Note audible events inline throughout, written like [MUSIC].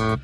Immer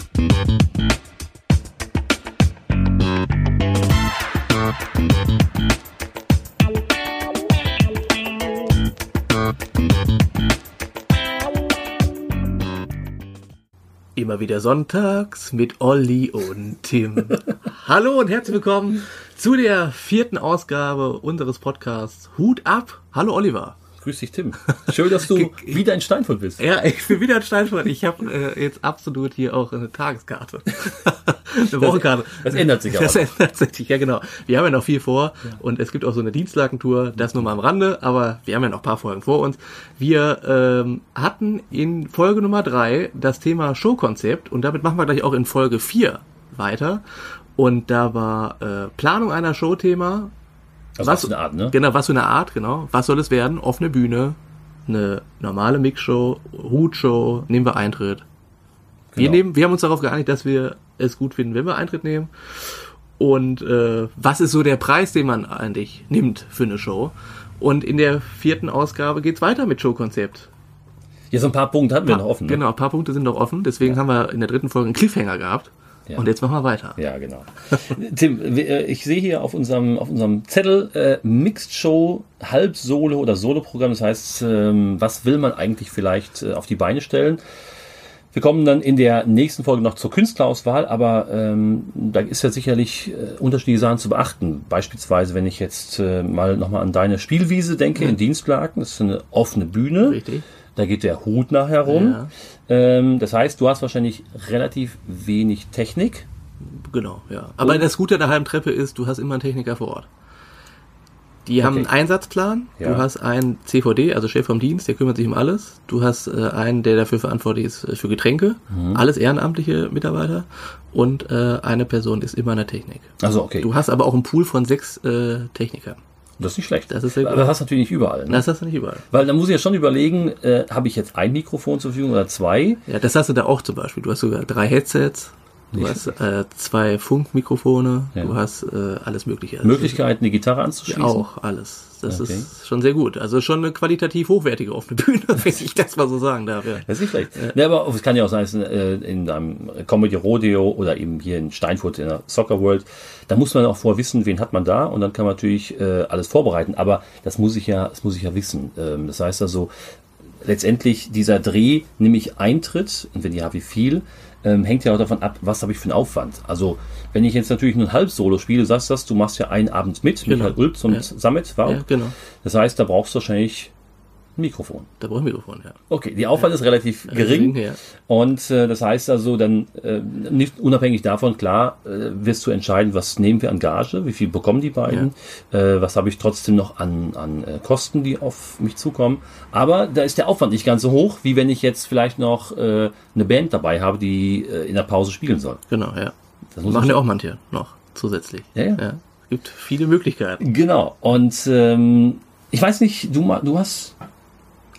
wieder sonntags mit Olli und Tim. [LAUGHS] Hallo und herzlich willkommen zu der vierten Ausgabe unseres Podcasts Hut ab. Hallo Oliver. Grüß dich, Tim. Schön, dass du wieder in Steinfurt bist. Ja, ich bin wieder in Steinfurt. Ich habe äh, jetzt absolut hier auch eine Tageskarte. [LAUGHS] eine Wochenkarte. Das, das ändert sich aber. Das ändert sich, ja genau. Wir haben ja noch viel vor ja. und es gibt auch so eine Dienstlagentour, das nur mal am Rande, aber wir haben ja noch ein paar Folgen vor uns. Wir ähm, hatten in Folge Nummer drei das Thema Showkonzept und damit machen wir gleich auch in Folge vier weiter. Und da war äh, Planung einer Show-Thema, also was, was für eine Art, ne? Genau, was für eine Art, genau. Was soll es werden? Offene Bühne, eine normale Mixshow, Hutshow, nehmen wir Eintritt. Genau. Wir, nehmen, wir haben uns darauf geeinigt, dass wir es gut finden, wenn wir Eintritt nehmen. Und äh, was ist so der Preis, den man eigentlich nimmt für eine Show? Und in der vierten Ausgabe geht's weiter mit Showkonzept. Ja, so ein paar Punkte hatten wir noch offen. Ne? Genau, ein paar Punkte sind noch offen. Deswegen ja. haben wir in der dritten Folge einen Cliffhanger gehabt. Ja. Und jetzt machen wir weiter. Ja, genau. [LAUGHS] Tim, äh, ich sehe hier auf unserem, auf unserem Zettel äh, Mixed Show, Halb-Solo oder Solo-Programm. Das heißt, ähm, was will man eigentlich vielleicht äh, auf die Beine stellen? Wir kommen dann in der nächsten Folge noch zur Künstlerauswahl, aber ähm, da ist ja sicherlich äh, unterschiedliche Sachen zu beachten. Beispielsweise, wenn ich jetzt äh, mal nochmal an deine Spielwiese denke mhm. in Dienstlaken, das ist eine offene Bühne. Richtig. Da geht der Hut nachher rum. Ja. Ähm, das heißt, du hast wahrscheinlich relativ wenig Technik. Genau, ja. Aber Und das Gute an der halben Treppe ist, du hast immer einen Techniker vor Ort. Die haben einen Einsatzplan. Ja. Du hast einen CVD, also Chef vom Dienst, der kümmert sich um alles. Du hast äh, einen, der dafür verantwortlich ist äh, für Getränke. Mhm. Alles ehrenamtliche Mitarbeiter. Und äh, eine Person ist immer in der Technik. Also okay. Du hast aber auch einen Pool von sechs äh, Technikern. Das ist nicht schlecht. Das ist sehr gut. Aber das hast du natürlich nicht überall. Ne? Das hast du nicht überall. Weil da muss ich ja schon überlegen, äh, habe ich jetzt ein Mikrofon zur Verfügung oder zwei? Ja, das hast du da auch zum Beispiel. Du hast sogar drei Headsets. Du nicht hast äh, zwei Funkmikrofone, ja. du hast äh, alles Mögliche. Also Möglichkeiten, die Gitarre anzuschließen? Ja, auch alles. Das okay. ist schon sehr gut. Also schon eine qualitativ hochwertige offene Bühne, [LAUGHS] wenn ich das mal so sagen darf. Ja. Das ist nicht schlecht. Ja. ja aber es kann ja auch sein, äh, in einem Comedy Rodeo oder eben hier in Steinfurt in der Soccer World, da muss man auch vorher wissen, wen hat man da und dann kann man natürlich äh, alles vorbereiten. Aber das muss ich ja, das muss ich ja wissen. Ähm, das heißt also, letztendlich dieser Dreh, nämlich Eintritt, und wenn ja, wie viel, ähm, hängt ja auch davon ab, was habe ich für einen Aufwand. Also, wenn ich jetzt natürlich nur ein Halbsolo spiele, sagst du das, du machst ja einen Abend mit, genau. Michael Ulbz und ja. Samet war. Ja, genau. Das heißt, da brauchst du wahrscheinlich Mikrofon. Da brauche ich ein Mikrofon, ja. Okay, die Aufwand ja. ist relativ gering. gering ja. Und äh, das heißt also, dann äh, nicht unabhängig davon, klar, äh, wirst du entscheiden, was nehmen wir an Gage, wie viel bekommen die beiden, ja. äh, was habe ich trotzdem noch an, an äh, Kosten, die auf mich zukommen. Aber da ist der Aufwand nicht ganz so hoch, wie wenn ich jetzt vielleicht noch äh, eine Band dabei habe, die äh, in der Pause spielen soll. Genau, ja. Das machen ja auch manche noch zusätzlich. Ja, ja. ja. Es gibt viele Möglichkeiten. Genau. Und ähm, ich weiß nicht, du, du hast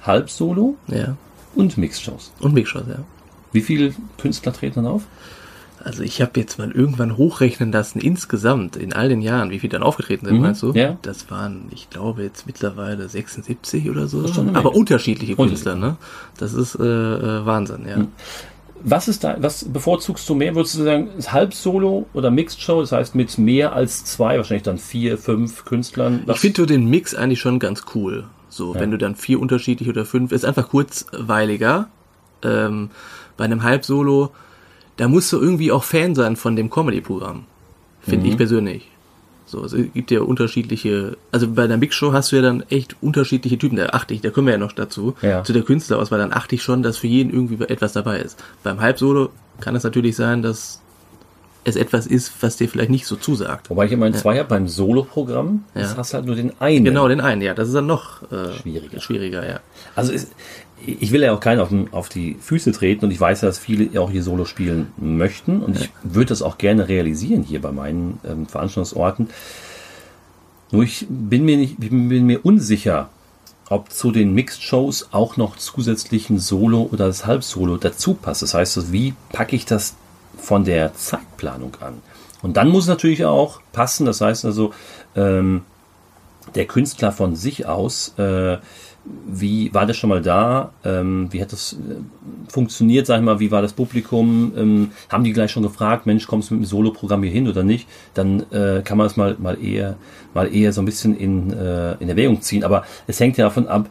Halbsolo ja. und Mixshows. Und Mixshows, ja. Wie viele Künstler treten dann auf? Also ich habe jetzt mal irgendwann hochrechnen lassen, insgesamt in all den Jahren, wie viele dann aufgetreten sind, mhm, meinst du? Ja. Das waren, ich glaube, jetzt mittlerweile 76 oder so. Aber unterschiedliche Künstler, ne? Das ist äh, äh, Wahnsinn, ja. Mhm. Was ist da, was bevorzugst du mehr? Würdest du sagen, Halbsolo oder Mixed Show? Das heißt mit mehr als zwei, wahrscheinlich dann vier, fünf Künstlern. Ich finde den Mix eigentlich schon ganz cool. So, ja. wenn du dann vier unterschiedliche oder fünf, ist einfach kurzweiliger. Ähm, bei einem Halbsolo, da musst du irgendwie auch Fan sein von dem Comedy-Programm. Finde mhm. ich persönlich. So, es gibt ja unterschiedliche, also bei der Mix-Show hast du ja dann echt unterschiedliche Typen, da achte ich, da kommen wir ja noch dazu, ja. zu der Künstlerauswahl, dann achte ich schon, dass für jeden irgendwie etwas dabei ist. Beim Halbsolo kann es natürlich sein, dass es etwas ist, was dir vielleicht nicht so zusagt. Wobei ich immer ein ja. Zweier beim Solo-Programm, das ja. hast halt nur den einen. Genau, den einen, ja. Das ist dann noch äh, schwieriger. schwieriger, ja. Also ist, ich will ja auch keinen auf, auf, die Füße treten und ich weiß ja, dass viele auch hier Solo spielen möchten und ja. ich würde das auch gerne realisieren hier bei meinen ähm, Veranstaltungsorten. Nur ich bin mir nicht, bin mir unsicher, ob zu den Mixed-Shows auch noch zusätzlichen Solo oder das Halbsolo dazu passt. Das heißt, wie packe ich das von der Zeitplanung an. Und dann muss natürlich auch passen, das heißt also, ähm, der Künstler von sich aus äh, wie war das schon mal da? Ähm, wie hat das äh, funktioniert, sag ich mal, wie war das Publikum? Ähm, haben die gleich schon gefragt, Mensch, kommst du mit dem Solo-Programm hier hin oder nicht? Dann äh, kann man es mal, mal eher, mal eher so ein bisschen in, äh, in Erwägung ziehen. Aber es hängt ja davon ab,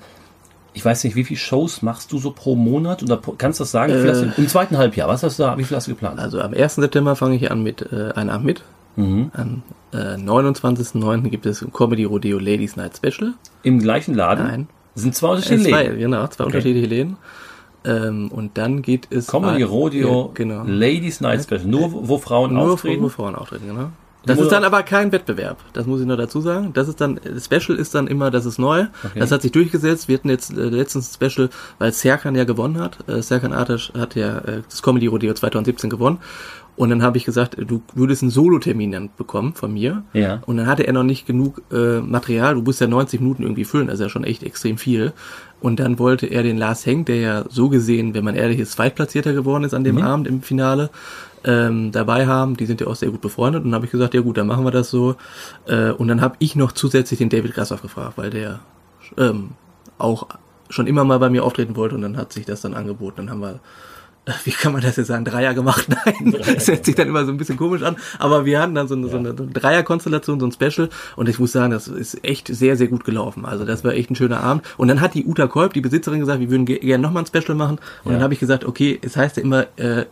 ich weiß nicht, wie viele Shows machst du so pro Monat? Oder pro, kannst du das sagen? Äh, Im zweiten Halbjahr, was hast du da, wie viel hast du geplant? Also am 1. September fange ich an mit äh, einem Abend mit. Mhm. Am äh, 29.09. gibt es Comedy Rodeo Ladies Night Special. Im gleichen Laden? Nein. Sind zwei unterschiedliche zwei, Läden. genau, zwei Okay. unterschiedliche Läden. Ähm, und dann geht es Comedy ein- Rodeo, Ja, genau. Ladies Night Special. Nur, wo Frauen Nur auftreten? wo Frauen auftreten, genau. Das Nur- ist dann aber kein Wettbewerb. Das muss ich noch dazu sagen. Das ist dann, Special ist dann immer, das ist neu. Okay. Das hat sich durchgesetzt. Wir hatten jetzt äh, letztens Special, weil Serkan ja gewonnen hat. Äh, Serkan Artasch hat ja äh, das Comedy Rodeo 2017 gewonnen. Und dann habe ich gesagt, du würdest einen Solo-Termin dann bekommen von mir. Ja. Und dann hatte er noch nicht genug äh, Material. Du musst ja 90 Minuten irgendwie füllen. Das ist ja schon echt extrem viel. Und dann wollte er den Lars Henk, der ja so gesehen, wenn man ehrlich ist, Zweitplatzierter geworden ist an dem Abend im Finale, ähm, dabei haben. Die sind ja auch sehr gut befreundet. Und dann habe ich gesagt, ja gut, dann machen wir das so. Äh, und dann habe ich noch zusätzlich den David Grassoff gefragt, weil der ähm, auch schon immer mal bei mir auftreten wollte. Und dann hat sich das dann angeboten. Dann haben wir äh, wie kann man das jetzt sagen, Dreier gemacht? [LAUGHS] Nein, das hört sich dann immer so ein bisschen komisch an, aber wir hatten dann so eine, so eine Dreier-Konstellation, so ein Special und ich muss sagen, das ist echt sehr, sehr gut gelaufen. Also das war echt ein schöner Abend. Und dann hat die Uta Kolb, die Besitzerin, gesagt, wir würden ge- gerne nochmal ein Special machen und Ja. dann habe ich gesagt, okay, es heißt ja immer, äh,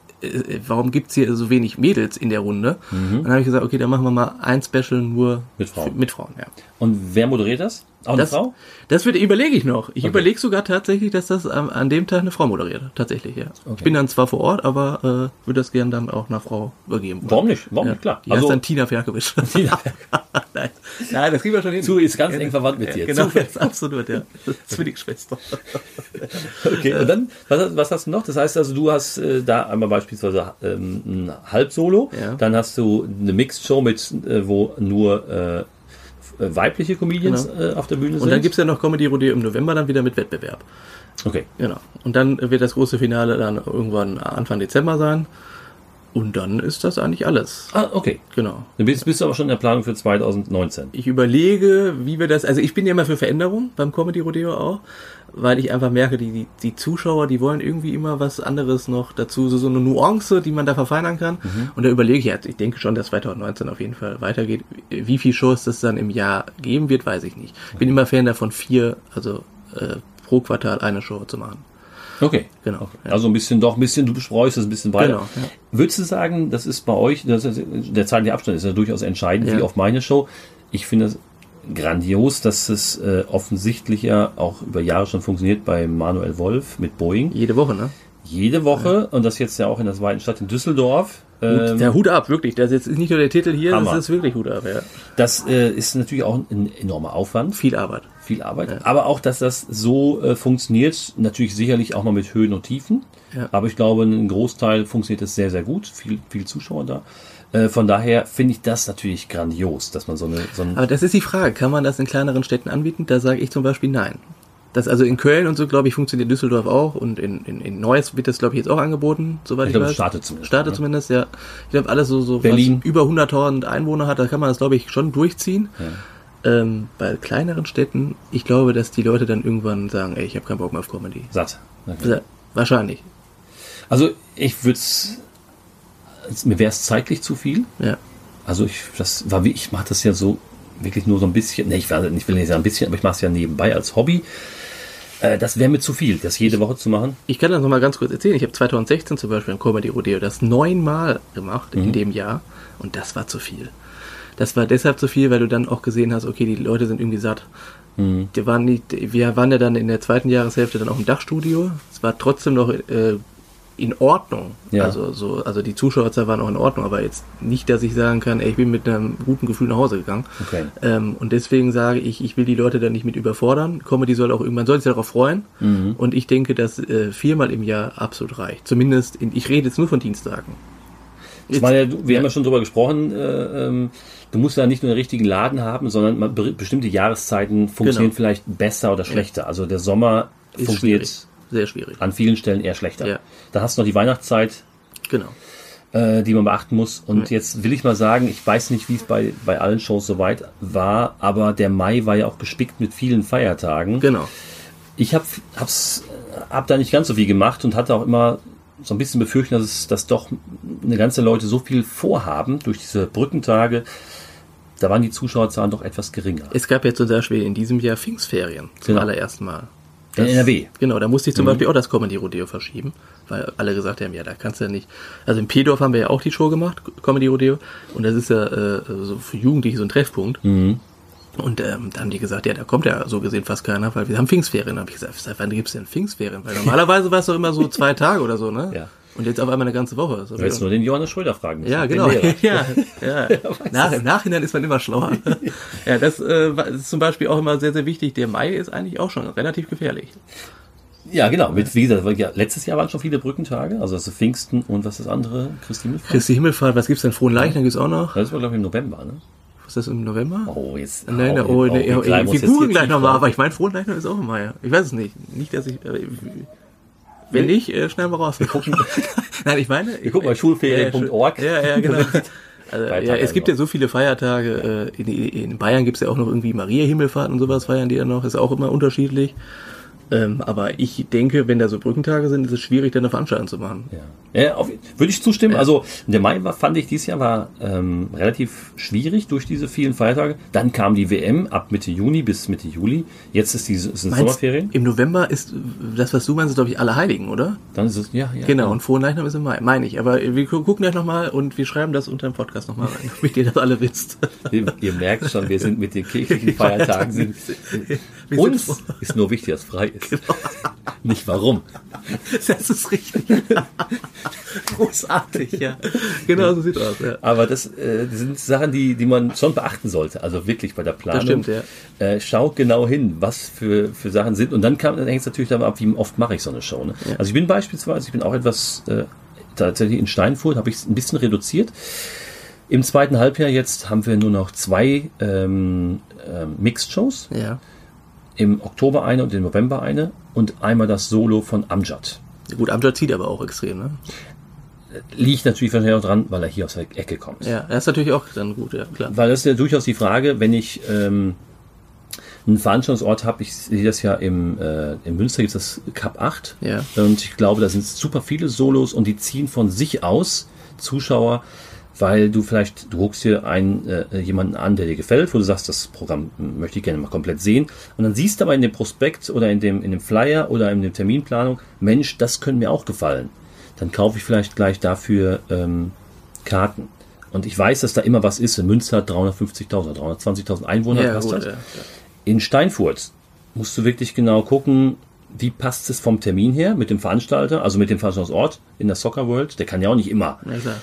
warum gibt's hier so wenig Mädels in der Runde? Und dann habe ich gesagt, okay, dann machen wir mal ein Special nur Mit Frauen. Mit Frauen, ja. Und wer moderiert das? Auch eine Das, Frau? das wird, überlege ich noch. Ich Okay. überlege sogar tatsächlich, dass das am- an dem Tag eine Frau moderiert. Tatsächlich, ja. Okay. Ich bin dann zwar vor Ort, aber äh, würde das gern dann auch einer Frau übergeben. Warum nicht? Warum Ja. nicht? Klar. Die Also- heißt dann Tina Ferkovic. [LAUGHS] Tina Nein. Nein, das kriegen wir schon hin. Zu ist ganz eng verwandt mit dir. Genau, Zu- das ist absolut, ja. [LAUGHS] Zwillingsschwester. [LAUGHS] Okay, und dann, was, was hast du noch? Das heißt also, du hast äh, da einmal beispielsweise ähm, ein Halbsolo, Ja. dann hast du eine Mixed Show mit, äh, wo nur äh, weibliche Comedians äh, auf der Bühne sind. Genau. Und dann gibt's ja noch Comedy Rodeo im November dann wieder mit Wettbewerb. Okay. Genau. Und dann wird das große Finale dann irgendwann Anfang Dezember sein. Und dann ist das eigentlich alles. Ah, okay. Genau. Dann bist, bist du aber schon in der Planung für 2019. Ich überlege, wie wir das, also ich bin ja immer für Veränderung beim Comedy Rodeo auch, weil ich einfach merke, die, die, die Zuschauer, die wollen irgendwie immer was anderes noch dazu, so, so eine Nuance, die man da verfeinern kann. Und da überlege ich jetzt, ich denke schon, dass 2019 auf jeden Fall weitergeht. Wie viele Shows das dann im Jahr geben wird, weiß ich nicht. Ich bin immer Fan davon, vier, also äh, pro Quartal eine Show zu machen. Okay. Genau. Ja. Also ein bisschen doch, ein bisschen, du bestreust es ein bisschen weiter. Genau, ja. Würdest du sagen, das ist bei euch, das ist, der zeitliche Abstand ist ja durchaus entscheidend, Ja. wie auf meine Show. Ich finde es grandios, dass es äh, offensichtlich ja auch über Jahre schon funktioniert bei Manuel Wolf mit Boeing. Jede Woche, ne? Jede Woche und das jetzt ja auch in der zweiten Stadt in Düsseldorf. Ähm, der Hut ab, wirklich. Das ist jetzt nicht nur der Titel hier, Hammer. das ist wirklich Hut ab, ja. das äh, ist natürlich auch ein enormer Aufwand, Viel Arbeit. Viel Arbeit. Aber auch, dass das so äh, funktioniert, natürlich sicherlich auch mal mit Höhen und Tiefen. Ja. Aber ich glaube, ein Großteil funktioniert es sehr, sehr gut. Viel, viel Zuschauer da. Äh, von daher finde ich das natürlich grandios, dass man so eine, so ein, Aber das ist die Frage, kann man das in kleineren Städten anbieten? Da sage ich zum Beispiel nein. Das also in Köln und so, glaube ich, funktioniert Düsseldorf auch und in, in, in Neuss wird das, glaube ich, jetzt auch angeboten, soweit Ich ich, glaube, weiß. startet zumindest, Startet ne? zumindest, ja. Ich glaube, alles so, so Berlin. was über 100.000 Einwohner hat, da kann man das, glaube ich, schon durchziehen. Ähm, bei kleineren Städten, ich glaube, dass die Leute dann irgendwann sagen, ey, ich habe keinen Bock mehr auf Comedy. satt. Ja, Wahrscheinlich, Also ich würde es, mir wäre es zeitlich zu viel. ja. Also ich, das war wie, ich mache das ja so wirklich nur so ein bisschen, ne, ich, war, ich will nicht sagen ein bisschen, aber ich mache es ja nebenbei als Hobby. Äh, das wäre mir zu viel, das jede Woche zu machen. Ich kann das noch mal ganz kurz erzählen. Ich habe 2016 zum Beispiel ein Comedy Rodeo das neunmal gemacht Mhm. in dem Jahr und das war zu viel. Das war deshalb zu viel, weil du dann auch gesehen hast, okay, die Leute sind irgendwie satt. Mhm. Die waren nicht, wir waren ja dann in der zweiten Jahreshälfte dann auch im Dachstudio. Es war trotzdem noch äh, in Ordnung. Ja. Also so, also die Zuschauerzahl war noch in Ordnung, aber jetzt nicht, dass ich sagen kann, ey, ich bin mit einem guten Gefühl nach Hause gegangen. Okay. Ähm, und deswegen sage ich, ich will die Leute da nicht mit überfordern. Comedy soll auch irgendwann, soll sich darauf freuen. Mhm. Und ich denke, dass äh, viermal im Jahr absolut reicht. Zumindest, in, ich rede jetzt nur von Dienstagen. Ich meine, wir haben ja schon drüber gesprochen, äh, ähm, du musst ja nicht nur den richtigen Laden haben, sondern man, be- bestimmte Jahreszeiten funktionieren Genau. vielleicht besser oder schlechter. Also der Sommer Ist funktioniert schwierig. Sehr schwierig. an vielen Stellen eher schlechter. Ja. Da hast du noch die Weihnachtszeit, Genau. äh, die man beachten muss. Und jetzt will ich mal sagen, ich weiß nicht, wie es bei, bei allen Shows soweit war, aber der Mai war ja auch gespickt mit vielen Feiertagen. Genau. Ich habe hab da nicht ganz so viel gemacht und hatte auch immer so ein bisschen befürchten, dass es, dass doch eine ganze Leute so viel vorhaben durch diese Brückentage. Da waren die Zuschauerzahlen doch etwas geringer. Es gab jetzt zum Beispiel in diesem Jahr Pfingstferien zum Genau. allerersten Mal. In NRW. Genau, da musste ich Mhm. zum Beispiel auch das Comedy Rodeo verschieben, weil alle gesagt haben, ja, da kannst du ja nicht. Also in Pedorf haben wir ja auch die Show gemacht, Comedy Rodeo, und das ist ja äh, so für Jugendliche so ein Treffpunkt. Mhm. Und ähm, da haben die gesagt, ja, da kommt ja so gesehen fast keiner, weil wir haben Pfingstferien. Da habe ich gesagt, seit wann gibt's denn Pfingstferien? Weil [LAUGHS] normalerweise war es doch immer so zwei Tage oder so, ne? Ja. Und jetzt auf einmal eine ganze Woche. Du hättest nur den Johannes Schröder fragen müssen. ja, genau. [LAUGHS] Ja, ja. [LAUGHS] Nach, Im Nachhinein ist man immer schlauer. ja, das äh, ist zum Beispiel auch immer sehr, sehr wichtig. Der Mai ist eigentlich auch schon relativ gefährlich. Ja, genau. Mit, wie gesagt, letztes Jahr waren schon viele Brückentage, also das ist Pfingsten und was ist das andere? Christi Himmelfahrt? Christi Himmelfahrt, was gibt's denn? Frohen Leichnam gibt's auch noch. Das war, glaube ich, im November, ne? Ist das im November? Oh, jetzt. Nein, oh, oh, oh, nee, oh, googeln hier gleich nochmal, aber ich meine, Frohen Leichnam ist auch im Mai. Ich weiß es nicht. Nicht, dass ich. Äh, wenn nicht, äh, schneiden wir raus. Wir gucken- [LAUGHS] Nein, ich meine. Wir gucken bei schulferien.org. Ja, ja, genau. [LAUGHS] Also, ja, es gibt ja so viele Feiertage. äh, In, in Bayern gibt's ja auch noch irgendwie Maria Himmelfahrt und sowas feiern die ja noch. Ist auch immer unterschiedlich. Ähm, aber ich denke, wenn da so Brückentage sind, ist es schwierig, da eine Veranstaltung zu machen. Ja, ja auf, würde ich zustimmen. Also der Mai war, fand ich dieses Jahr war ähm, relativ schwierig durch diese vielen Feiertage. Dann kam die WM ab Mitte Juni bis Mitte Juli. Jetzt ist die sind Meinst, Sommerferien. Im November ist das, was du meinst, glaube ich, alle Heiligen, oder? Dann ist es ja, ja Genau, und Frohen Leichnam ist im Mai, meine ich. Aber wir gu- gucken gleich nochmal und wir schreiben das unter dem Podcast nochmal rein, [LAUGHS] damit ihr das alle wisst. Ihr, ihr merkt schon, wir sind mit den kirchlichen [LAUGHS] Feiertagen sind. Uns ist nur wichtig, dass es frei ist. Nicht warum. Das ist richtig. Großartig, ja. Genau so sieht aus, ja. Aber das, äh, das sind Sachen, die, die man schon beachten sollte. Also wirklich bei der Planung. stimmt, ja. Äh, schaut genau hin, was für, für Sachen sind. Und dann, kam, dann hängt es natürlich davon ab, wie oft mache ich so eine Show. Ne? Also ich bin beispielsweise, ich bin auch etwas, äh, tatsächlich in Steinfurt, habe ich es ein bisschen reduziert. Im zweiten Halbjahr jetzt haben wir nur noch zwei ähm, ähm, Mixed-Shows. Ja. Im Oktober eine und im November eine. Und einmal das Solo von Amjad. Gut, Amjad zieht aber auch extrem, ne? Liegt natürlich wahrscheinlich auch dran, weil er hier aus der Ecke kommt. Ja, das ist natürlich auch dann gut, ja, klar. Weil das ist ja durchaus die Frage, wenn ich ähm, einen Veranstaltungsort habe, ich sehe das ja im, äh, in Münster gibt es das Cup 8 Ja. und ich glaube, da sind super viele Solos und die ziehen von sich aus Zuschauer, weil du vielleicht, du guckst dir einen, äh, jemanden an, der dir gefällt, wo du sagst, das Programm möchte ich gerne mal komplett sehen und dann siehst du aber in dem Prospekt oder in dem, in dem Flyer oder in der Terminplanung, Mensch, das könnte mir auch gefallen. Dann kaufe ich vielleicht gleich dafür ähm, Karten. Und ich weiß, dass da immer was ist. In Münster hat 350.000 oder 320.000 Einwohner. Ja, passt gut, das. ja, ja. In Steinfurt musst du wirklich genau gucken, wie passt es vom Termin her mit dem Veranstalter, also mit dem Veranstaltungsort in der Soccer World. Der kann ja auch nicht immer. Ja.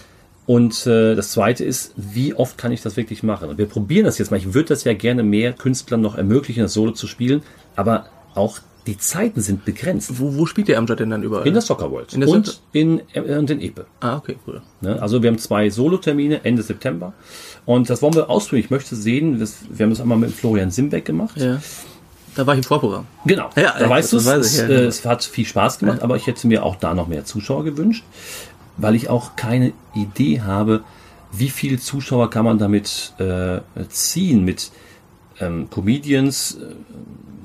Und äh, das Zweite ist, wie oft kann ich das wirklich machen? Und wir probieren das jetzt mal. Ich würde das ja gerne mehr Künstlern noch ermöglichen, das Solo zu spielen, aber auch die Zeiten sind begrenzt. Wo, wo spielt der Amjad denn dann überall? In der Soccer World In der und in, äh, und in Epe. ah, okay, cool. Ne? Also wir haben zwei Solo-Termine Ende September und das wollen wir ausprobieren. Ich möchte sehen, das, wir haben das einmal mit Florian Simbeck gemacht. Ja. Da war ich im Vorprogramm. Genau, Ja, da ja, weißt du weiß ich, Es, ja, äh, genau. es hat viel Spaß gemacht, aber ich hätte mir auch da noch mehr Zuschauer gewünscht, weil ich auch keine Idee habe, wie viele Zuschauer kann man damit äh, ziehen, mit ähm, Comedians. äh,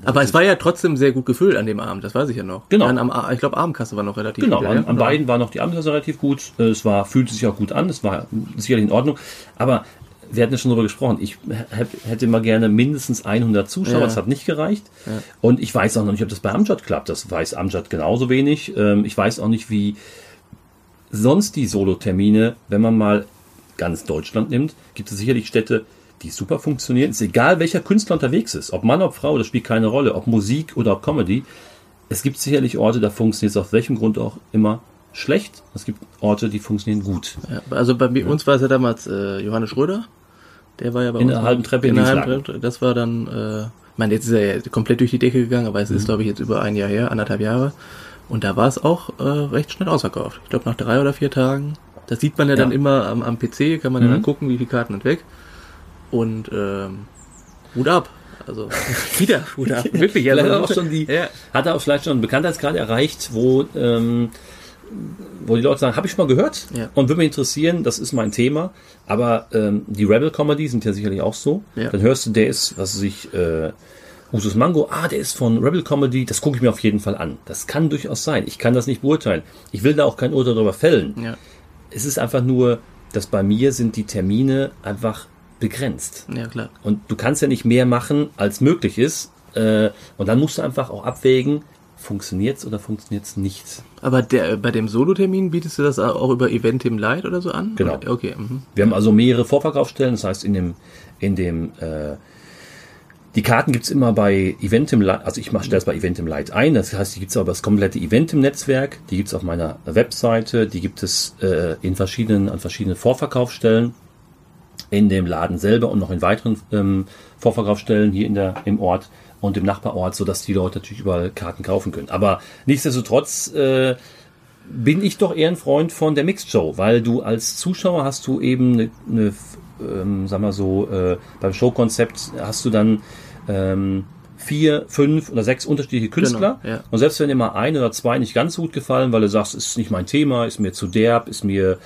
Aber es war ja trotzdem sehr gut gefüllt an dem Abend, das weiß ich ja noch. Genau. Dann am, ich glaube, Abendkasse war noch relativ Genau, gut. an, ja? an beiden war noch die Abendkasse relativ gut. Es war, fühlte sich auch gut an, es war sicherlich in Ordnung. Aber wir hatten ja schon darüber gesprochen. Ich hätt- hätte immer gerne mindestens 100 Zuschauer. Ja. Das hat nicht gereicht. Und ich weiß auch noch nicht, ob das bei Amjad klappt. Das weiß Amjad genauso wenig. Ähm, Ich weiß auch nicht, wie sonst die Solo-Termine, wenn man mal ganz Deutschland nimmt, gibt es sicherlich Städte, die super funktionieren. Es ist egal, welcher Künstler unterwegs ist. Ob Mann, ob Frau, das spielt keine Rolle. Ob Musik oder ob Comedy. Es gibt sicherlich Orte, da funktioniert es auf welchem Grund auch immer schlecht. Es gibt Orte, die funktionieren gut. Ja, also bei mir- uns war es ja damals äh, Johannes Schröder. Der war ja bei In uns der halben Treppe in in der halben Treppe. Das war dann, äh, ich meine, jetzt ist er ja komplett durch die Decke gegangen, aber es Mhm. ist, glaube ich, jetzt über ein Jahr her, anderthalb Jahre. Und da war es auch äh, recht schnell ausverkauft. Ich glaube, nach drei oder vier Tagen. Das sieht man ja, dann Ja. immer am, am PC, kann man ja Mhm. dann gucken, wie viele Karten sind weg. Und ähm, Hut ab. Also [LAUGHS] wieder Hut ab. [LAUGHS] Wirklich, ja. Vielleicht er auch schon die, ja. hat er auch vielleicht schon einen Bekanntheitsgrad erreicht, wo, ähm, wo die Leute sagen, habe ich schon mal gehört Ja. und würde mich interessieren, das ist mein Thema. Aber ähm, die Rebel Comedy sind ja sicherlich auch so. Ja. Dann hörst du, der ist, was weiß ich, äh, Usus Mango, ah, der ist von Rebel Comedy, das gucke ich mir auf jeden Fall an. Das kann durchaus sein. Ich kann das nicht beurteilen. Ich will da auch kein Urteil darüber fällen. Ja. Es ist einfach nur, dass bei mir sind die Termine einfach begrenzt. Ja, klar. Und du kannst ja nicht mehr machen, als möglich ist. Äh, und dann musst du einfach auch abwägen, funktioniert's oder funktioniert's nicht. Aber der, bei dem Solo-Termin bietest du das auch über Eventim Light oder so an? Genau. Okay. Mhm. Wir haben also mehrere Vorverkaufsstellen, das heißt in dem, in dem äh, die Karten gibt's immer bei Eventim Light, also ich stelle es bei Eventim Light ein, das heißt, die gibt's aber das komplette Eventim-Netzwerk, die gibt's auf meiner Webseite, die gibt es äh, in verschiedenen, an verschiedenen Vorverkaufsstellen. In dem Laden selber und noch in weiteren ähm, Vorverkaufsstellen hier in der, im Ort und im Nachbarort, sodass die Leute natürlich überall Karten kaufen können. Aber nichtsdestotrotz äh, bin ich doch eher ein Freund von der Mixed Show, weil du als Zuschauer hast du eben eine, eine ähm, sag mal so, äh, beim Showkonzept hast du dann ähm, vier, fünf oder sechs unterschiedliche Künstler. Genau, ja. Und selbst wenn dir mal ein oder zwei nicht ganz so gut gefallen, weil du sagst, ist nicht mein Thema, ist mir zu derb, ist mir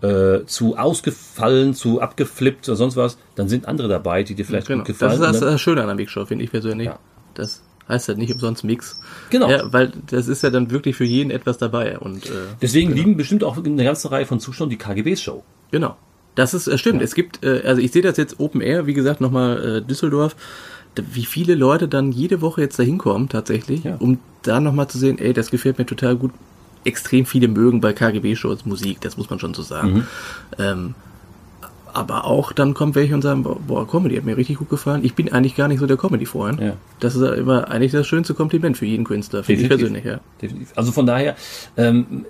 äh, zu ausgefallen, zu abgeflippt oder sonst was, dann sind andere dabei, die dir vielleicht Genau. gut gefallen. Das ist das, das Schöne an der Mix Show, finde ich persönlich. Ja. Das heißt halt nicht umsonst Mix. Genau. Ja, weil das ist ja dann wirklich für jeden etwas dabei. Und äh, Deswegen lieben bestimmt auch eine ganze Reihe von Zuschauern die KGB-Show. Genau. Das ist äh, stimmt. Es gibt, äh, also ich sehe das jetzt Open Air, wie gesagt, nochmal äh, Düsseldorf, wie viele Leute dann jede Woche jetzt da hinkommen tatsächlich, Ja. um da nochmal zu sehen, ey, das gefällt mir total gut. Extrem viele mögen bei KGB-Shows Musik, das muss man schon so sagen. Mhm. Ähm, aber auch dann kommt welche und sagen, boah, Comedy hat mir richtig gut gefallen. Ich bin eigentlich gar nicht so der Comedy-Freund. Ja. Das ist immer eigentlich das schönste Kompliment für jeden Künstler, ich Definitiv. persönlich, ja. Definitiv. Also von daher, ähm,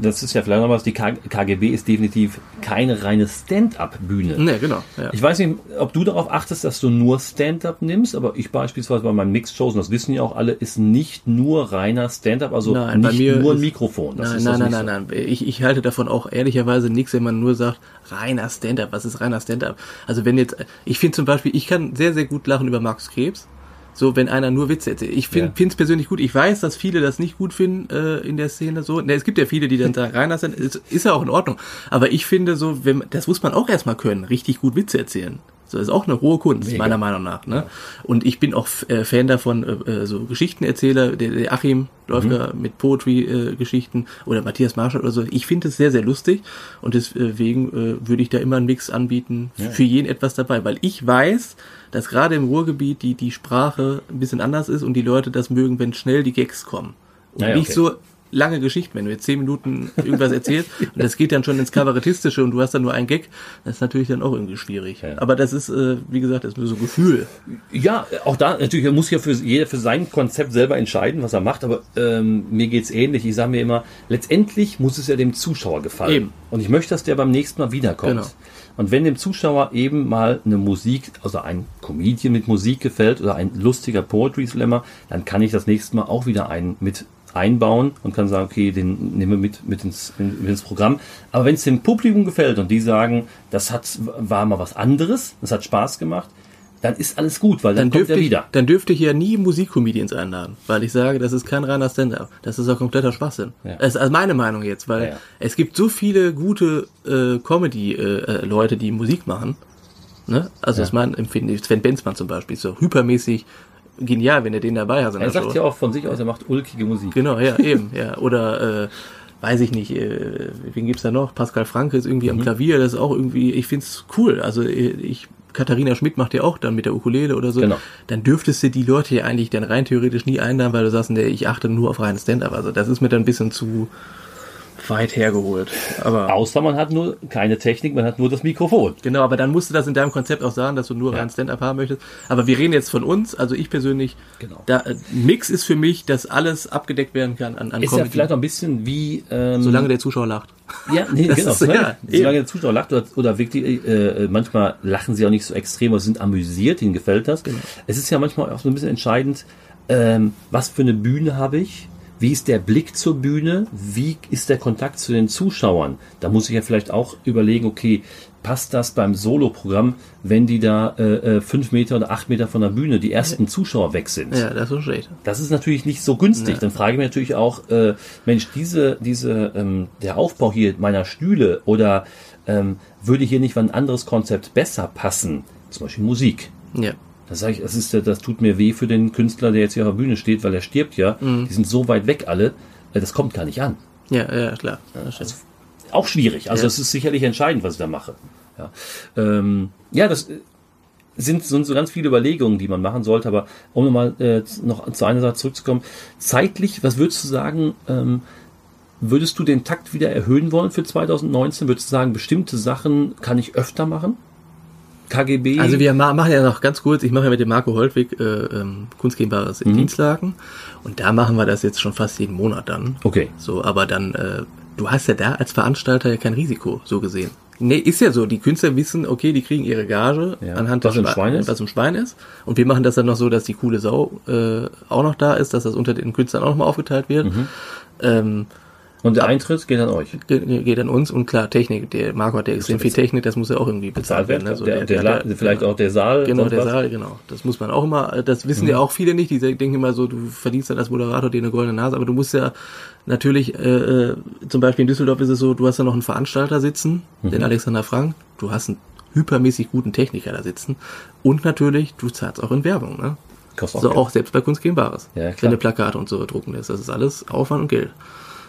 das ist ja vielleicht noch was, die KGB ist definitiv keine reine Stand-up-Bühne. Ne, genau. Ja. Ich weiß nicht, ob du darauf achtest, dass du nur Stand-up nimmst, aber ich beispielsweise bei meinen Mixed-Shows, und das wissen ja auch alle, ist nicht nur reiner Stand-up, also Nein, nicht nur ein Mikrofon. Das nein, nein, nein, nicht nein, nein. Ich, ich halte davon auch ehrlicherweise nichts, wenn man nur sagt, reiner Stand-up. Was ist reiner Stand-up? Also wenn jetzt, ich finde zum Beispiel, ich kann sehr, sehr gut lachen über Max Krebs. So, wenn einer nur Witze erzählt. Ich finde Ja. es persönlich gut. Ich weiß, dass viele das nicht gut finden äh, in der Szene. So, ne, es gibt ja viele, die dann [LAUGHS] reiner Stand, ist, ist ja auch in Ordnung. Aber ich finde so, wenn, das muss man auch erstmal können, richtig gut Witze erzählen. So ist auch eine hohe Kunst, Mega. meiner Meinung nach. Ne? Und ich bin auch äh, Fan davon, äh, äh, so Geschichtenerzähler, der, der Achim Läufger mit Poetry-Geschichten oder Matthias Marschall oder so. Ich finde es sehr, sehr lustig und deswegen äh, würde ich da immer einen Mix anbieten, Ja. für jeden etwas dabei, weil ich weiß, dass gerade im Ruhrgebiet die, die Sprache ein bisschen anders ist und die Leute das mögen, wenn schnell die Gags kommen. Und Ja, ja, nicht okay. so lange Geschichten, wenn du jetzt zehn Minuten irgendwas erzählst [LAUGHS] und das geht dann schon ins Kabarettistische und du hast dann nur einen Gag, das ist natürlich dann auch irgendwie schwierig. Ja. Aber das ist, äh, wie gesagt, das ist nur so Gefühl. Ja, auch da natürlich muss ja für jeder für sein Konzept selber entscheiden, was er macht, aber ähm, mir geht's ähnlich. Ich sage mir immer, letztendlich muss es ja dem Zuschauer gefallen. Eben. Und ich möchte, dass der beim nächsten Mal wiederkommt. Genau. Und wenn dem Zuschauer eben mal eine Musik, also ein Comedian mit Musik gefällt oder ein lustiger Poetry Slammer, dann kann ich das nächste Mal auch wieder einen mit einbauen und kann sagen, okay, den nehmen wir mit, mit, ins, in, mit ins Programm. Aber wenn es dem Publikum gefällt und die sagen, das hat, war mal was anderes, das hat Spaß gemacht, dann ist alles gut, weil dann, Dann kommt dürfte, er ich, wieder. dann dürfte ich ja nie Musikcomedians einladen, weil ich sage, das ist kein reiner Stand-up. Das ist auch kompletter Schwachsinn. Ja. Das ist also meine Meinung jetzt, weil Ja, ja. es gibt so viele gute äh, Comedy-Leute, die Musik machen. Ne? Also Ja. das mein Empfinden. Sven Benzmann zum Beispiel ist so hypermäßig genial, wenn er den dabei hat. Er sagt Show. ja auch von sich aus, er macht ulkige Musik. Genau, ja, [LAUGHS] eben, ja. Oder äh, weiß ich nicht, äh, wen gibt's da noch? Pascal Franke ist irgendwie Mhm. am Klavier, das ist auch irgendwie, ich find's cool. Also äh, ich, Katharina Schmidt macht ja auch dann mit der Ukulele oder so. Genau. Dann dürftest du die Leute ja eigentlich dann rein theoretisch nie einladen, weil du sagst, nee, ich achte nur auf reinen Stand-up. Also das ist mir dann ein bisschen zu weit hergeholt. Aber Außer man hat nur keine Technik, man hat nur das Mikrofon. Genau, aber dann musst du das in deinem Konzept auch sagen, dass du nur Ja. rein Stand-up haben möchtest. Aber wir reden jetzt von uns, also ich persönlich, Genau. da, äh, Mix ist für mich, dass alles abgedeckt werden kann an, an Ist ja vielleicht auch ein bisschen wie... Ähm, solange der Zuschauer lacht. Ja, nee, [LAUGHS] Das genau. ist- solange, ja, solange der Zuschauer lacht oder, oder wirklich, äh, manchmal lachen sie auch nicht so extrem, aber sind amüsiert, ihnen gefällt das. Genau. Es ist ja manchmal auch so ein bisschen entscheidend, ähm, was für eine Bühne habe ich, wie ist der Blick zur Bühne, wie ist der Kontakt zu den Zuschauern. Da muss ich ja vielleicht auch überlegen, okay, passt das beim Solo-Programm, wenn die da äh, äh, fünf Meter oder acht Meter von der Bühne die ersten Zuschauer weg sind. Ja, das ist schlecht. Das ist natürlich nicht so günstig. Ja. Dann frage ich mich natürlich auch, äh, Mensch, diese, diese, ähm, der Aufbau hier meiner Stühle oder ähm, würde hier nicht ein anderes Konzept besser passen? Zum Beispiel Musik. Ja. Das sage ich, das ist das tut mir weh für den Künstler, der jetzt hier auf der Bühne steht, weil er stirbt ja. Mhm. Die sind so weit weg alle, äh, das kommt gar nicht an. Ja, ja, klar. Stimmt. Auch schwierig. Also Ja. das ist sicherlich entscheidend, was ich da mache. Ja, ähm, ja das äh, sind, sind so ganz viele Überlegungen, die man machen sollte. Aber um nochmal äh, noch zu einer Sache zurückzukommen, zeitlich, was würdest du sagen, ähm, würdest du den Takt wieder erhöhen wollen für 2019? Würdest du sagen, bestimmte Sachen kann ich öfter machen? KGB? Also wir ma machen ja noch ganz kurz, ich mache ja mit dem Marco Holtwig äh, ähm, Kunstgegenbares Mhm. in Dienstlaken und da machen wir das jetzt schon fast jeden Monat dann. okay. So, aber dann, äh, du hast ja da als Veranstalter ja kein Risiko, so gesehen. Nee, ist ja so, die Künstler wissen, okay, die kriegen ihre Gage Ja. anhand Was des im Schwe- Schwein ist? was im Schwein ist. Und wir machen das dann noch so, dass die coole Sau äh, auch noch da ist, dass das unter den Künstlern auch nochmal aufgeteilt wird. Mhm. Ähm, Und der Eintritt geht an euch. ge- geht an uns und klar, Technik, der Marco hat ja extrem viel Technik, das muss ja auch irgendwie bezahlt werden. Ne? So der, der, der- La- vielleicht auch der Saal. Genau, der was? Mhm. Saal, genau. Das muss man auch immer, das wissen ja auch viele nicht, die denken immer so, du verdienst dann als Moderator dir eine goldene Nase, aber du musst ja natürlich, äh, äh, zum Beispiel in Düsseldorf ist es so, du hast ja noch einen Veranstalter sitzen, Mhm. den Alexander Frank, du hast einen hypermäßig guten Techniker da sitzen und natürlich, du zahlst auch in Werbung, ne? Kostet auch So Geld. auch selbst bei Kunst gegen Bares. Ja, klar. Wenn du Plakate und so drucken lässt, das ist alles Aufwand und Geld.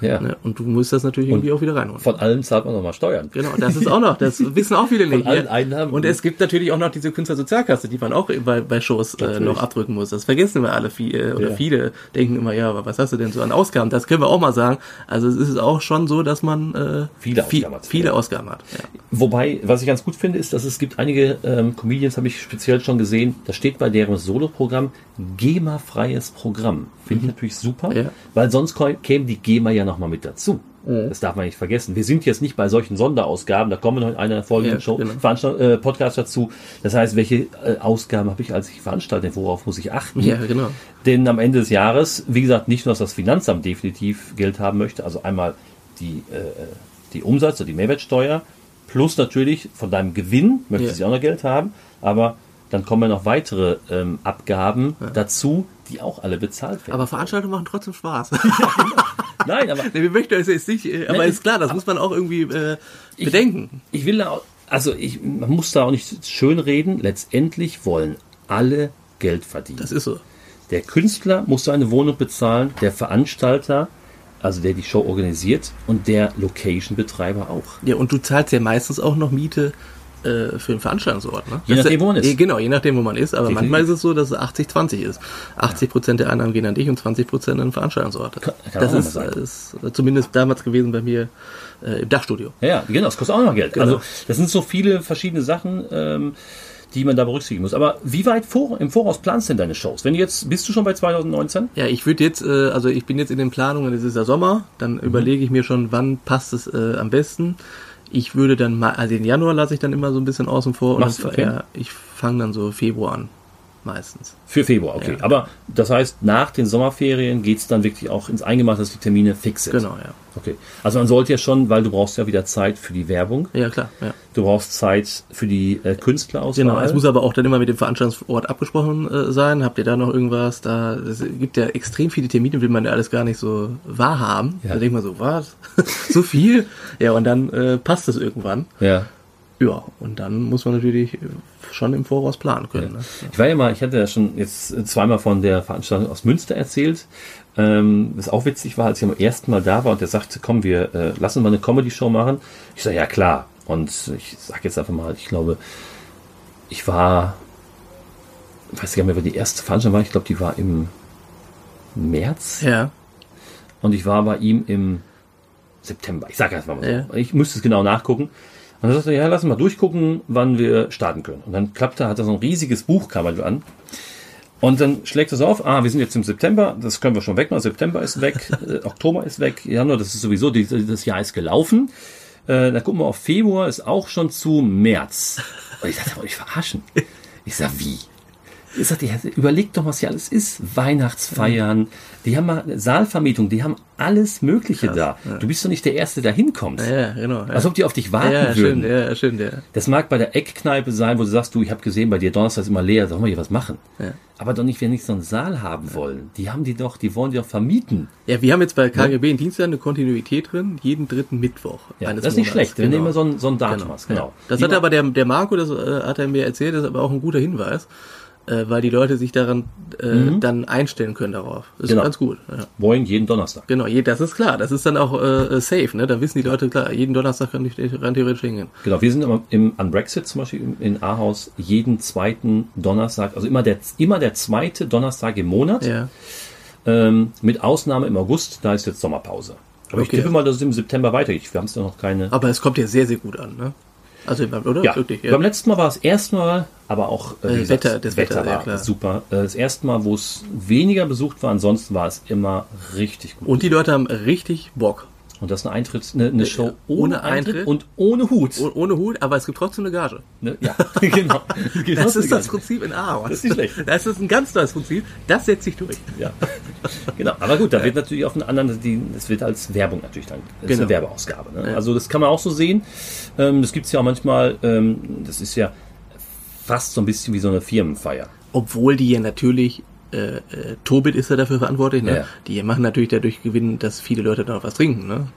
Ja. Ne? Und du musst das natürlich irgendwie auch wieder reinholen. Von allem zahlt man nochmal Steuern. Genau, das ist auch noch, das [LAUGHS] wissen auch viele nicht. allen ja. Einnahmen. Und es gibt natürlich auch noch diese Künstlersozialkasse, die man auch bei, bei Shows äh, noch abdrücken muss. Das vergessen immer alle viel, äh, oder Ja. viele denken immer, ja, aber was hast du denn so an Ausgaben? Das können wir auch mal sagen. Also es ist auch schon so, dass man äh, Viele viel, Ausgaben hat. viele Ja. Ausgaben hat. Ja. Wobei, was ich ganz gut finde, ist, dass es gibt einige ähm, Comedians, habe ich speziell schon gesehen, da steht bei deren Solo-Programm GEMA-freies Programm. Finde ich natürlich super, Mhm. Weil sonst kä- käme die GEMA ja nochmal mit dazu. Das darf man nicht vergessen. Wir sind jetzt nicht bei solchen Sonderausgaben, da kommen in einer folgenden Ja, Show, genau. Äh, Podcast dazu. Das heißt, welche äh, Ausgaben habe ich als ich veranstalte, worauf muss ich achten? ja, genau. Denn am Ende des Jahres, wie gesagt, nicht nur, dass das Finanzamt definitiv Geld haben möchte, also einmal die, äh, die Umsatz- oder die Mehrwertsteuer, plus natürlich von deinem Gewinn möchte Ja. sie auch noch Geld haben, aber dann kommen ja noch weitere ähm, Abgaben dazu, die auch alle bezahlt werden. Aber Veranstaltungen machen trotzdem Spaß. [LAUGHS] [LAUGHS] Nein, aber Nee, wir möchten das jetzt nicht, äh, aber Nein, ist klar, das muss man auch irgendwie äh, bedenken. ich will da, auch- also ich, man muss da auch nicht schön reden. Letztendlich wollen alle Geld verdienen. Das ist so. Der Künstler muss seine Wohnung bezahlen, der Veranstalter, also der die Show organisiert, und der Location-Betreiber auch. Ja, und du zahlst ja meistens auch noch Miete äh, für den Veranstaltungsort. Ne? Je Das nachdem, wo man ist. Eh, Genau, je nachdem, wo man ist. Aber Definitiv. manchmal ist es so, dass es 80-20 ist. 80 Prozent der Einnahmen gehen an dich und 20 Prozent an den Veranstaltungsort. kann das ist, sein. ist zumindest damals gewesen bei mir äh, im Dachstudio. Ja, genau, das kostet auch noch Geld. Genau. Also das sind so viele verschiedene Sachen, ähm, die man da berücksichtigen muss. Aber wie weit vor, im Voraus planst du denn deine Shows? Wenn jetzt, bist du schon bei 2019? Ja, ich würde jetzt, äh, also ich bin jetzt in den Planungen, es ist ja Sommer, dann Mhm. überlege ich mir schon, wann passt es äh, am besten. Ich würde dann mal, also den Januar lasse ich dann immer so ein bisschen außen vor. Machst und okay. ja, ich fange dann so Februar an, meistens. Für Februar, okay. Ja. Aber das heißt, nach den Sommerferien geht's dann wirklich auch ins Eingemachte, dass die Termine fix sind. Genau, ja. Okay. Also man sollte ja schon, weil du brauchst ja wieder Zeit für die Werbung, Ja, klar, ja. du brauchst Zeit für die äh, Künstlerauswahl. Genau, es muss aber auch dann immer mit dem Veranstaltungsort abgesprochen äh, sein. Habt ihr da noch irgendwas? Da es gibt ja extrem viele Termine, will man ja alles gar nicht so wahrhaben. Ja. Da denkt man so, was? [LAUGHS] so viel? Ja, und dann äh, passt es irgendwann. ja. Ja, und dann muss man natürlich äh, schon im Voraus planen können. Ne? Ich war ja mal, ich hatte ja schon jetzt zweimal von der Veranstaltung aus Münster erzählt. Ähm, was auch witzig war, als ich am ersten Mal da war und der sagte, komm, wir äh, lassen mal eine Comedy-Show machen. Ich sage, ja klar. Und ich sag jetzt einfach mal, ich glaube, ich war, ich weiß gar nicht mehr, wer die erste Veranstaltung war. Ich glaube, die war im März Ja, und ich war bei ihm im September. Ich sage einfach mal so. Ja. Ich müsste es genau nachgucken. Und dann sagte er, ja, lass uns mal durchgucken, wann wir starten können. Und dann klappte, hat er so ein riesiges Buch, kam er an. Und dann schlägt er so auf, ah, wir sind jetzt im September, das können wir schon wegmachen, September ist weg, [LAUGHS] äh, Oktober ist weg, Januar, das ist sowieso, die, das Jahr ist gelaufen. Äh, dann gucken wir auf Februar, ist auch schon zu März. Und ich dachte, ich verarschen? Ich sag, wie? Ich sag, die, überleg doch, was hier alles ist. Weihnachtsfeiern, die haben mal Saalvermietung, die haben alles Mögliche da. Du bist doch nicht der Erste, der hinkommt. ja, ja genau. Ja. Als ob die auf dich warten ja, würden. stimmt, ja, stimmt, ja. Das mag bei der Eckkneipe sein, wo du sagst, du, ich habe gesehen, bei dir Donnerstag ist immer leer, sag mal hier was machen. Ja. Aber doch nicht, wenn nicht so einen Saal haben wollen. Die haben die doch, die wollen die doch vermieten. Ja, wir haben jetzt bei KGB in Dienstag eine Kontinuität drin, jeden dritten Mittwoch. Ja, das ist nicht Monats. schlecht, wenn du immer so ein, so ein Datum Genau. hast. Genau. Ja. Das Die hat aber der, der Marco, das äh, hat er mir erzählt, das ist aber auch ein guter Hinweis. Äh, weil die Leute sich daran äh, dann einstellen können darauf. Das ist Genau. ganz gut. Ja. Boing jeden Donnerstag. Genau, je, das ist klar. Das ist dann auch äh, safe, ne? Da wissen die Leute, klar, jeden Donnerstag kann ich rein theoretisch hingehen. Genau, wir sind immer im, an Brexit zum Beispiel im- in Ahaus jeden zweiten Donnerstag, also immer der, immer der zweite Donnerstag im Monat, Ja. ähm, mit Ausnahme im August, da ist jetzt Sommerpause. Aber ich Okay. tippe mal, dass es im September weitergeht. Wir haben es ja noch keine. Aber es kommt ja sehr, sehr gut an, ne? Also, oder? Ja, Wirklich, beim letzten Mal war es erstmal, aber auch äh, Äh, wie gesagt, Wetter, das Wetter, ja, war klar. super. Äh, Das erste Mal, wo es weniger besucht war, ansonsten war es immer richtig gut. Und die Leute haben richtig Bock. Und das ist eine Eintritt, eine, eine Show ohne, ohne Eintritt, Eintritt? und ohne Hut. Oh- Ohne Hut, aber es gibt trotzdem eine Gage. Ne? Ja, [LAUGHS] [LAUGHS] genau. Das ist das Prinzip in Aarhus. Das ist nicht schlecht. Das ist ein ganz neues Prinzip. Das setzt sich durch. Ja, genau. Aber gut, da wird natürlich auf einen anderen, die, das wird als Werbung natürlich dann, das ist Genau. eine Werbeausgabe. Ne? Ja. Also das kann man auch so sehen. Ähm, das gibt's ja auch manchmal, ähm, das ist ja fast so ein bisschen wie so eine Firmenfeier. Obwohl die ja natürlich, äh, äh, Tobit ist ja dafür verantwortlich, ne? Ja. Die machen natürlich dadurch Gewinn, dass viele Leute da noch was trinken, ne?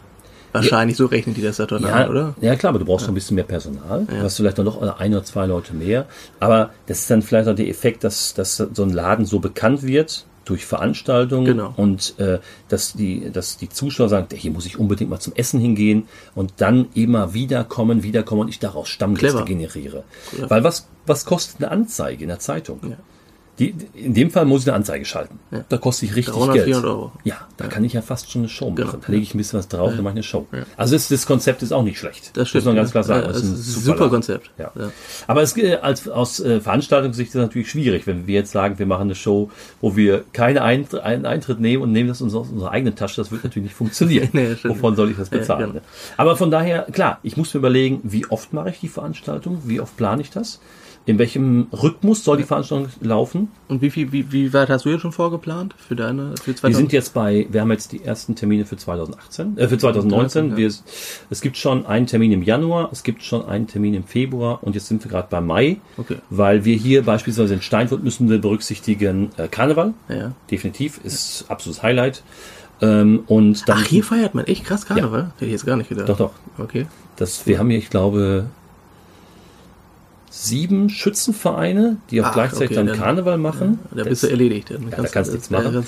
Wahrscheinlich so rechnen die das da drin an, oder? ja, klar, aber du brauchst noch ein bisschen mehr Personal. Du hast vielleicht noch ein oder zwei Leute mehr. Aber das ist dann vielleicht auch der Effekt, dass, dass so ein Laden so bekannt wird durch Veranstaltungen Genau. und äh, dass die dass die Zuschauer sagen, hier muss ich unbedingt mal zum Essen hingehen und dann immer wieder kommen, wieder kommen und ich daraus Stammgäste Clever. generiere. Weil was was kostet eine Anzeige in der Zeitung? Ja. Die, in dem Fall muss ich eine Anzeige schalten. Da kostet ich richtig 300, Geld. 400 Euro. Ja, da kann ich ja fast schon eine Show machen. Genau. Da lege ich ein bisschen was drauf, dann mache ich eine Show. Also das, das Konzept ist auch nicht schlecht. Das stimmt. Muss man ganz klar sagen. Ja, Das ist ein super super. Konzept. Ja. Ja. Aber es, äh, als, aus äh, Veranstaltungssicht ist es natürlich schwierig, wenn wir jetzt sagen, wir machen eine Show, wo wir keine Eintr einen Eintritt nehmen und nehmen das aus unserer eigenen Tasche. Das wird natürlich nicht funktionieren. [LAUGHS] Nee. Wovon soll ich das bezahlen? Ja, genau. Aber von daher, klar, ich muss mir überlegen, wie oft mache ich die Veranstaltung? Wie oft plane ich das? In welchem Rhythmus soll die Veranstaltung laufen? Und wie viel, wie, wie weit hast du jetzt schon vorgeplant für deine, für Wir 2000? sind jetzt bei, wir haben jetzt die ersten Termine für 2018, äh, für 2019. Ja. Wir, es gibt schon einen Termin im Januar, es gibt schon einen Termin im Februar und jetzt sind wir gerade beim Mai, Okay. weil wir hier beispielsweise in Steinfurt müssen wir berücksichtigen äh, Karneval. Ja. Definitiv ist absolutes Highlight. Ähm, und dann Ach, hier feiert man echt krass Karneval? Hätte ich jetzt gar nicht gedacht. Doch, doch. Okay. das, wir haben hier, ich glaube, sieben Schützenvereine, die auch Ach, gleichzeitig okay, dann, dann- Karneval machen. Da bist du erledigt. Dann da kannst du nichts machen. Ja.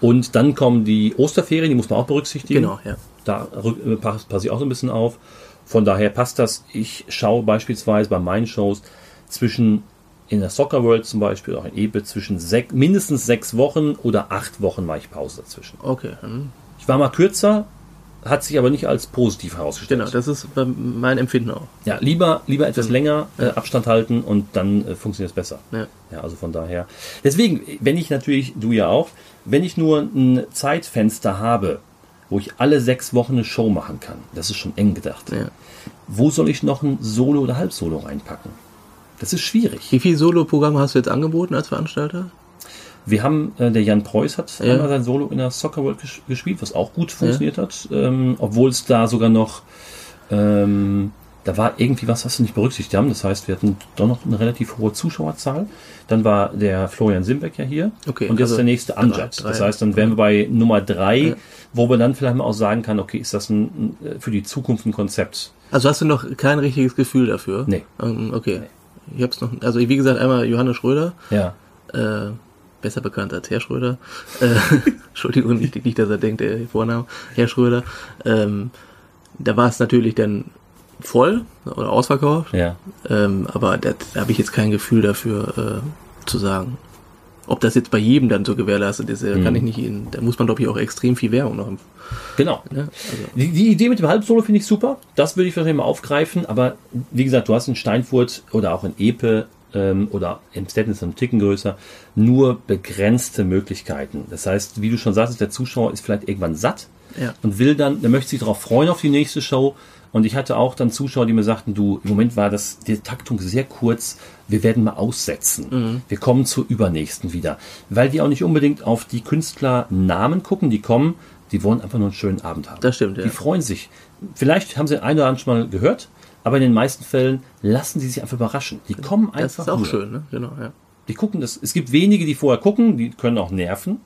Und dann kommen die Osterferien, die muss man auch berücksichtigen. Genau, ja. Da äh, pass, passe ich auch so ein bisschen auf. Von daher passt das. Ich schaue beispielsweise bei meinen Shows zwischen in der Soccer World zum Beispiel, auch in Ebe, zwischen sech, mindestens sechs Wochen oder acht Wochen mache ich Pause dazwischen. Okay. hm. Ich war mal kürzer, hat sich aber nicht als positiv herausgestellt. Genau, das ist mein Empfinden auch. Ja, lieber, lieber etwas länger äh, Abstand halten und dann äh, funktioniert es besser. Ja. Ja, also von daher. Deswegen, wenn ich natürlich, du ja auch, wenn ich nur ein Zeitfenster habe, wo ich alle sechs Wochen eine Show machen kann, das ist schon eng gedacht. Ja. Wo soll ich noch ein Solo oder Halbsolo reinpacken? Das ist schwierig. Wie viel Solo-Programme hast du jetzt angeboten als Veranstalter? Wir haben, äh, der Jan Preuß hat Ja. einmal sein Solo in der Soccer World ges gespielt, was auch gut funktioniert hat, ähm, obwohl es da sogar noch, ähm, da war irgendwie was, was wir nicht berücksichtigt haben. Das heißt, wir hatten doch noch eine relativ hohe Zuschauerzahl. Dann war der Florian Simbeck ja hier. Okay, und jetzt also der nächste drei. Das heißt, dann wären wir bei Nummer drei, wo man dann vielleicht mal auch sagen kann, okay, ist das ein, ein, für die Zukunft ein Konzept? Also hast du noch kein richtiges Gefühl dafür? Nee. Ähm, Okay. Ich hab's noch, also wie gesagt, einmal Johannes Schröder, Ja. äh, besser bekannt als Herr Schröder. [LAUGHS] Äh, Entschuldigung, nicht, nicht, dass er denkt, der Vorname, Herr Schröder. Ähm, da war es natürlich dann voll oder ausverkauft. Ja. Ähm, aber da, da habe ich jetzt kein Gefühl dafür äh, zu sagen. Ob das jetzt bei jedem dann so gewährleistet ist, äh, kann ich nicht in, da muss man glaube ich auch extrem viel Werbung noch. im- Genau. Ne? Also, Die, die Idee mit dem Halbsolo finde ich super. Das würde ich vielleicht mal aufgreifen. Aber wie gesagt, du hast in Steinfurt oder auch in Epe ähm, oder Emstetten ist ein Ticken größer, nur begrenzte Möglichkeiten. Das heißt, wie du schon sagst, der Zuschauer ist vielleicht irgendwann satt Ja. und will dann, der möchte sich darauf freuen auf die nächste Show. Und ich hatte auch dann Zuschauer, die mir sagten, du, im Moment war das, die Taktung sehr kurz, wir werden mal aussetzen. Mhm. Wir kommen zur übernächsten wieder. Weil die auch nicht unbedingt auf die Künstlernamen gucken, die kommen, die wollen einfach nur einen schönen Abend haben. Das stimmt, ja. Die freuen sich. Vielleicht haben sie ein oder andere schon mal gehört, aber in den meisten Fällen lassen sie sich einfach überraschen. Die kommen einfach das ist auch nur. schön, ne? Genau, ja. Die gucken das. Es gibt wenige, die vorher gucken, die können auch nerven.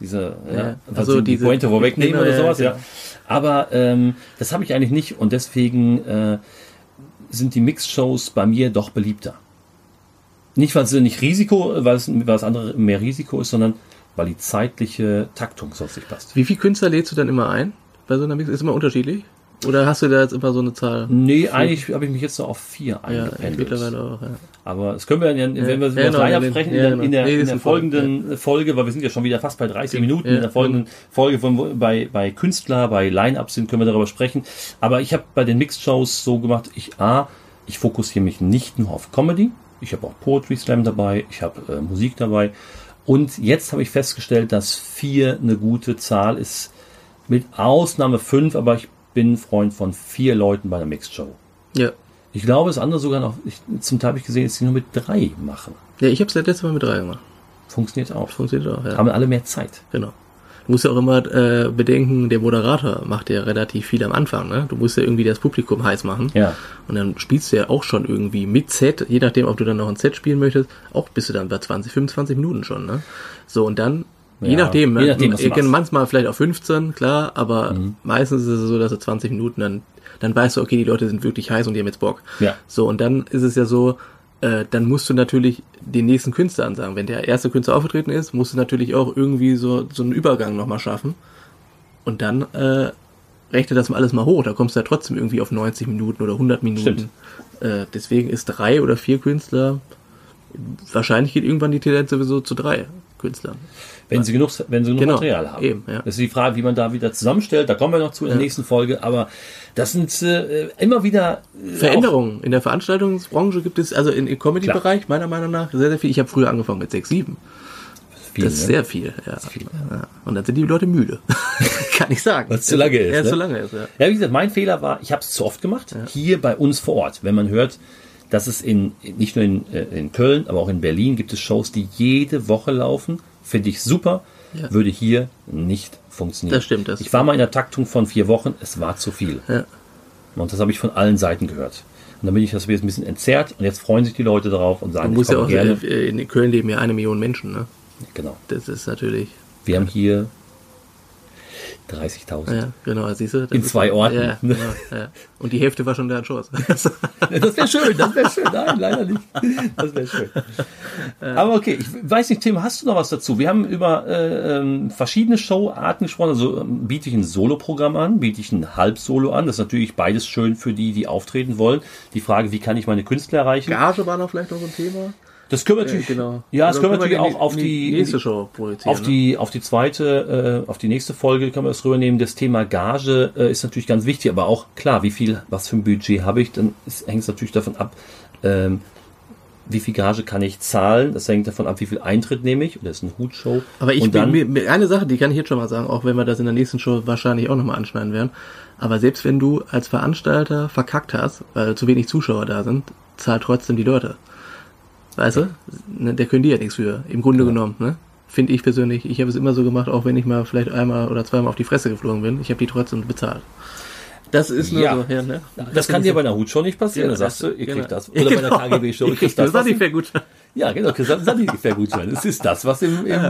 Diese, ja, Mhm. Ja, also die diese- Pointe vorwegnehmen Genau, oder ja, sowas, ja. genau. Aber ähm, das habe ich eigentlich nicht und deswegen äh, sind die Mix-Shows bei mir doch beliebter. Nicht, weil es nicht Risiko, weil es, weil das andere mehr Risiko ist, sondern weil die zeitliche Taktung sonst nicht passt. Wie viele Künstler lädst du dann immer ein? Bei so einer Mix ist immer unterschiedlich? Oder hast du da jetzt immer so eine Zahl? Nee, eigentlich habe ich mich jetzt so auf vier Ja, eingependelt. mittlerweile auch, ja. Aber das können wir dann, wenn wir Ja, über das genau, ja, sprechen, ja, in, der- genau. in der, in der folgenden Folge, weil wir sind ja schon wieder fast bei 30 Minuten, Ja, in der folgenden Folge, von, bei, bei Künstler, bei Line-Ups sind, können wir darüber sprechen. Aber ich habe bei den Mixed-Shows so gemacht, ich, A, ich fokussiere mich nicht nur auf Comedy, ich habe auch Poetry Slam dabei, ich habe äh, Musik dabei. Und jetzt habe ich festgestellt, dass vier eine gute Zahl ist, mit Ausnahme fünf, aber ich bin Freund von vier Leuten bei einer Mixed-Show. Ja. Ich glaube, das andere sogar noch, ich, zum Teil habe ich gesehen, dass sie nur mit drei machen. Ja, ich habe es das letzte Mal mit drei gemacht. Funktioniert auch. Funktioniert auch, ja. Haben alle mehr Zeit. Genau. Du musst ja auch immer äh, bedenken, der Moderator macht ja relativ viel am Anfang, ne? Du musst ja irgendwie das Publikum heiß machen. Ja. Und dann spielst du ja auch schon irgendwie mit Set, je nachdem, ob du dann noch ein Set spielen möchtest, auch bist du dann bei 20, 25 Minuten schon, ne? So, und dann, je Ja, nachdem, je ne? nachdem, du Ihr kennt machst. manchmal vielleicht auch 15, klar, aber Mhm. meistens ist es so, dass du 20 Minuten dann, dann weißt du, okay, die Leute sind wirklich heiß und die haben jetzt Bock. Ja. So, und dann ist es ja so, äh, dann musst du natürlich den nächsten Künstler ansagen. Wenn der erste Künstler aufgetreten ist, musst du natürlich auch irgendwie so, so einen Übergang nochmal schaffen. Und dann äh, rechne das mal alles mal hoch. Da kommst du ja trotzdem irgendwie auf 90 Minuten oder 100 Minuten. Äh, deswegen ist drei oder vier Künstler, wahrscheinlich geht irgendwann die Tendenz sowieso zu drei Künstlern. Wenn sie genug, wenn sie genug Genau, Material haben. eben, ja. Das ist die Frage, wie man da wieder zusammenstellt. Da kommen wir noch zu in der nächsten Folge. Aber das sind äh, immer wieder äh, Veränderungen in der Veranstaltungsbranche gibt es, also im Comedy-Bereich, meiner Meinung nach, sehr, sehr viel. Ich habe früher angefangen mit sechs, sieben. viel, Das ist ne? sehr viel, ja. ja. Und dann sind die Leute müde. [LAUGHS] Kann ich sagen. Weil's zu lange ist, Ja, ne? zu lange ist, ja. Ja, wie gesagt, mein Fehler war, ich habe es zu oft gemacht. Hier bei uns vor Ort. Wenn man hört, dass es in nicht nur in, äh, in Köln, aber auch in Berlin gibt es Shows, die jede Woche laufen. Finde ich super. Ja. Würde hier nicht funktionieren. Das stimmt, das- ich war mal in der Taktung von vier Wochen. Es war zu viel. Ja. Und das habe ich von allen Seiten gehört. Und dann bin ich das jetzt ein bisschen entzerrt. Und jetzt freuen sich die Leute darauf und sagen, Man muss ja auch, gerne. äh, in Köln leben ja eine Million Menschen, ne? Genau. Das ist natürlich, Wir haben hier 30.000. ja, genau, siehst du. das In zwei Orten. Ja, genau, ja. Und die Hälfte war schon da in Chance. [LAUGHS] Das wäre schön, das wäre schön. Nein, leider nicht. Das wäre schön. Aber okay, ich weiß nicht, Tim, hast du noch was dazu? Wir haben über äh, ähm, verschiedene Showarten gesprochen. Also ähm, biete ich ein Soloprogramm an, biete ich ein Halbsolo an. Das ist natürlich beides schön für die, die auftreten wollen. Die Frage, wie kann ich meine Künstler erreichen? Gage war noch vielleicht noch so ein Thema. Das können wir natürlich, genau. ja, das Oder können wir natürlich auch auf die, nächste Show projizieren. auf die, auf die zweite, äh, auf die nächste Folge können wir das rübernehmen. Das Thema Gage äh, ist natürlich ganz wichtig, aber auch klar, wie viel, was für ein Budget habe ich, dann hängt es natürlich davon ab, ähm, wie viel Gage kann ich zahlen. Das hängt davon ab, wie viel Eintritt nehme ich. Oder ist eine Hutshow. Ne? Aber ich dann, bin, mir, eine Sache, die kann ich jetzt schon mal sagen, auch wenn wir das in der nächsten Show wahrscheinlich auch nochmal anschneiden werden. Aber selbst wenn du als Veranstalter verkackt hast, weil zu wenig Zuschauer da sind, zahlt trotzdem die Leute. Weißt du? Ne, Der können die ja nichts für. Im Grunde genommen, ne? Finde ich persönlich. Ich habe es immer so gemacht, auch wenn ich mal vielleicht einmal oder zweimal auf die Fresse geflogen bin. Ich habe die trotzdem bezahlt. Das ist nur Ja. so, ja, ne? das kann dir bei einer Hutshow nicht passieren. Ja, dann sagst du, ihr genau. kriegt das. Oder bei einer Genau. KGB-Show, Ihr ihr [LAUGHS] kriegt das das. war was- nicht fair gut. Ja, genau, Sanifair-Gutschein. Es ist das, was im, im,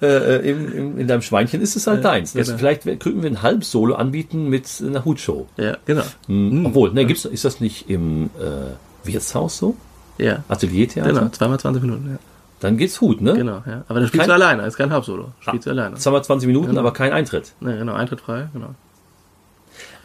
äh, im, im, in deinem Schweinchen ist, ist halt deins. Jetzt genau. vielleicht könnten wir ein Halbsolo anbieten mit einer Hutshow. Ja, genau. Hm. Obwohl, ne, gibt's, ist das nicht im äh, Wirtshaus so? Ja. Ateliertheater? Genau, zweimal 20 Minuten, ja. Dann geht's Hut, ne? Genau, ja. Aber das spielst Kein- du alleine, ist kein Halbsolo. Spielst du alleine. Zweimal 20 Minuten, aber kein Eintritt. Ne, genau, Eintritt frei, genau.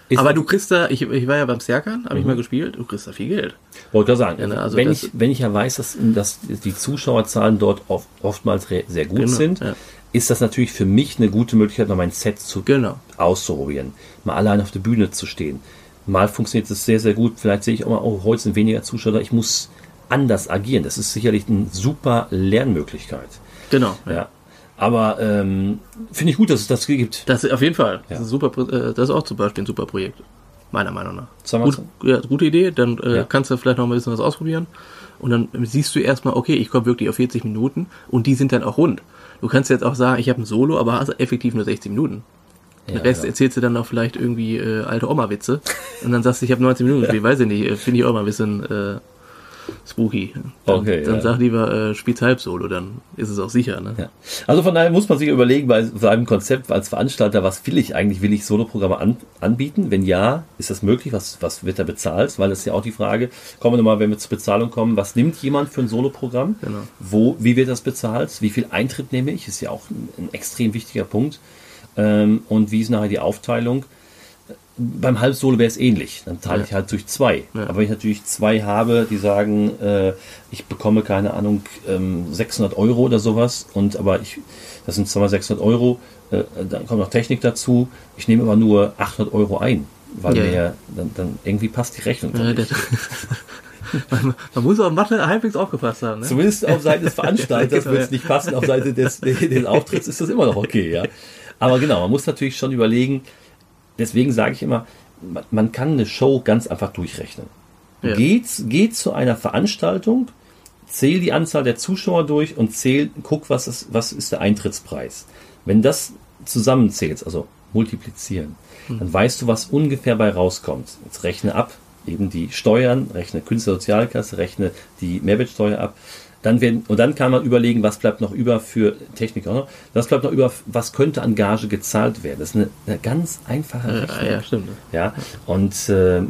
Ist, Aber du kriegst da, ich, ich war ja beim Serkan, habe ich mal gespielt, du kriegst da viel Geld. wollte gerade sagen, Ja, ne, also wenn, ich, wenn ich ja weiß, dass, dass die Zuschauerzahlen dort oft, oftmals sehr gut Genau, sind, ja. ist das natürlich für mich eine gute Möglichkeit, noch mein Set zu Genau. auszuprobieren. Mal allein auf der Bühne zu stehen. Mal funktioniert es sehr, sehr gut. Vielleicht sehe ich auch mal, oh, heute sind weniger Zuschauer. Ich muss anders agieren. Das ist sicherlich eine super Lernmöglichkeit. Genau. Ja. Aber ähm, finde ich gut, dass es das gibt. Das auf jeden Fall. Ja. Das, ist super, äh, das ist auch zum Beispiel ein super Projekt. Meiner Meinung nach. Sagen Gut, ja, gute Idee, dann äh, Ja. kannst du vielleicht noch mal ein bisschen was ausprobieren. Und dann siehst du erstmal, okay, ich komme wirklich auf 40 Minuten und die sind dann auch rund. Du kannst jetzt auch sagen, ich habe ein Solo, aber hast effektiv nur 60 Minuten. Den Ja, Rest ja. erzählst du dann noch vielleicht irgendwie äh, alte Oma-Witze und dann sagst du, ich habe 90 Minuten [LAUGHS] gespielt, weiß ich nicht, äh, finde ich auch mal ein bisschen, äh, spooky. Dann, Okay, dann ja. sag lieber, äh, spiel's halb solo, dann ist es auch sicher, ne? Ja. Also von daher muss man sich überlegen, bei seinem Konzept als Veranstalter, was will ich eigentlich? Will ich Soloprogramme an, anbieten? Wenn ja, ist das möglich? Was, was wird da bezahlt? Weil das ist ja auch die Frage, kommen wir nochmal, wenn wir zur Bezahlung kommen, was nimmt jemand für ein Soloprogramm? Genau. Wo, wie wird das bezahlt? Wie viel Eintritt nehme ich? Ist ja auch ein, ein extrem wichtiger Punkt. Ähm, und wie ist nachher die Aufteilung? Beim Halbsolo wäre es ähnlich. Dann teile Ja. ich halt durch zwei. Ja. Aber wenn ich natürlich zwei habe, die sagen, äh, ich bekomme keine Ahnung, ähm, 600 Euro oder sowas, und aber ich, das sind zweimal 600 Euro, äh, dann kommt noch Technik dazu. Ich nehme aber nur 800 Euro ein, weil Ja, mir dann, dann irgendwie passt die Rechnung. [LAUGHS] Man, man muss auf Mathe halbwegs aufgepasst haben, ne? Zumindest auf Seite des Veranstalters [LAUGHS] Genau, wird es nicht passen, auf Seite des, des Auftritts ist das immer noch okay, ja. Aber genau, man muss natürlich schon überlegen, deswegen sage ich immer, man, kann eine Show ganz einfach durchrechnen. Ja. Geht, geht zu einer Veranstaltung, zähl die Anzahl der Zuschauer durch und zähl, guck, was ist, was ist der Eintrittspreis. Wenn das zusammenzählst, also multiplizieren, Hm. dann weißt du, was ungefähr bei rauskommt. Jetzt rechne ab, eben die Steuern, rechne Künstlersozialkasse, rechne die Mehrwertsteuer ab. Dann werden, und dann kann man überlegen, was bleibt noch über für Techniker. Was bleibt noch über, was könnte an Gage gezahlt werden. Das ist eine, eine ganz einfache Ja, Rechnung. ja, stimmt. Ja, und äh,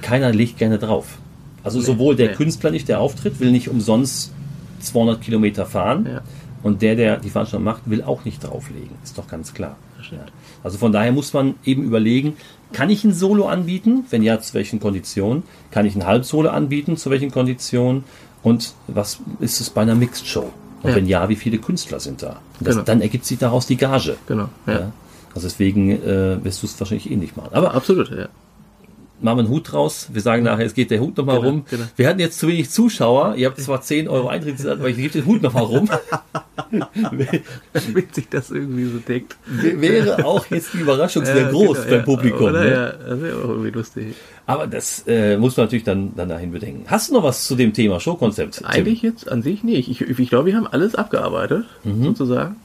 keiner legt gerne drauf. Also sowohl der nee. Künstler nicht, der auftritt, will nicht umsonst 200 Kilometer fahren. Ja. Und der, der die Veranstaltung macht, will auch nicht drauflegen. Ist doch ganz klar. Ja. Also von daher muss man eben überlegen, kann ich ein Solo anbieten? Wenn ja, zu welchen Konditionen? Kann ich ein Halbsolo anbieten? Zu welchen Konditionen? Und was ist es bei einer Mixed Show? Und Ja. wenn ja, wie viele Künstler sind da? Das, Genau. Dann ergibt sich daraus die Gage. Genau, ja. Ja. Also deswegen äh, wirst du es wahrscheinlich eh nicht machen. Aber Absolut, ja. Machen wir einen Hut draus. Wir sagen nachher, es geht der Hut nochmal Genau, rum. genau. Wir hatten jetzt zu wenig Zuschauer. Ihr habt zwar 10 Euro Eintritt, aber ich gebe den Hut nochmal rum. [LAUGHS] Damit sich das irgendwie so deckt. Wäre auch jetzt die Überraschung sehr [LAUGHS] Ja, groß genau, beim ja. Publikum. Oder? Ne? Ja, das wäre auch irgendwie lustig. Aber das äh, muss man natürlich dann, dann dahin bedenken. Hast du noch was zu dem Thema Showkonzept? Eigentlich jetzt an sich nicht. Ich, ich glaube, wir haben alles abgearbeitet, Mhm. sozusagen.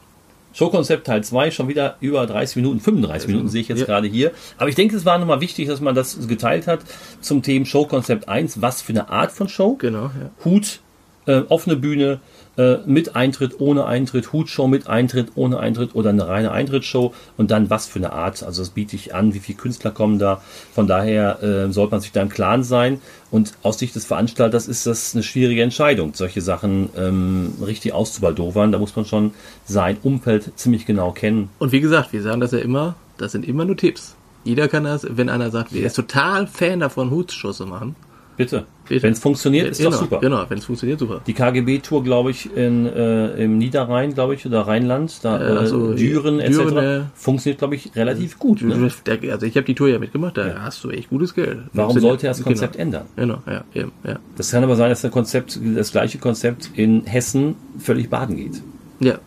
Showkonzept Teil 2, schon wieder über 30 Minuten, 35 Minuten sehe ich jetzt Ja. gerade hier. Aber ich denke, es war nochmal wichtig, dass man das geteilt hat zum Thema Showkonzept 1. Was für eine Art von Show? Genau, ja. Hut, äh, offene Bühne, äh, mit Eintritt, ohne Eintritt, Hutshow mit Eintritt, ohne Eintritt oder eine reine Eintrittsshow und dann was für eine Art. Also das biete ich an, wie viele Künstler kommen da. Von daher äh, sollte man sich da im Klaren sein. Und aus Sicht des Veranstalters ist das eine schwierige Entscheidung, solche Sachen ähm, richtig auszubaldowern. Da muss man schon sein Umfeld ziemlich genau kennen. Und wie gesagt, wir sagen das ja immer, das sind immer nur Tipps. Jeder kann das, wenn einer sagt, er ist total Fan davon, Hutsshows zu machen. Bitte. Bitte. Wenn es funktioniert, ist genau, doch super. Genau, wenn es funktioniert, super. Die KGB-Tour, glaube ich, in, äh, im Niederrhein, glaube ich, oder Rheinland, da Äh, äh, Düren etc. Düren, äh, funktioniert, glaube ich, relativ gut. Ne? Der- Also ich habe die Tour ja mitgemacht, da hast du echt gutes Geld. Warum sollte er das Konzept genau. ändern? Genau, ja, eben, ja. Das kann aber sein, dass der Konzept, das gleiche Konzept in Hessen völlig baden geht. Ja,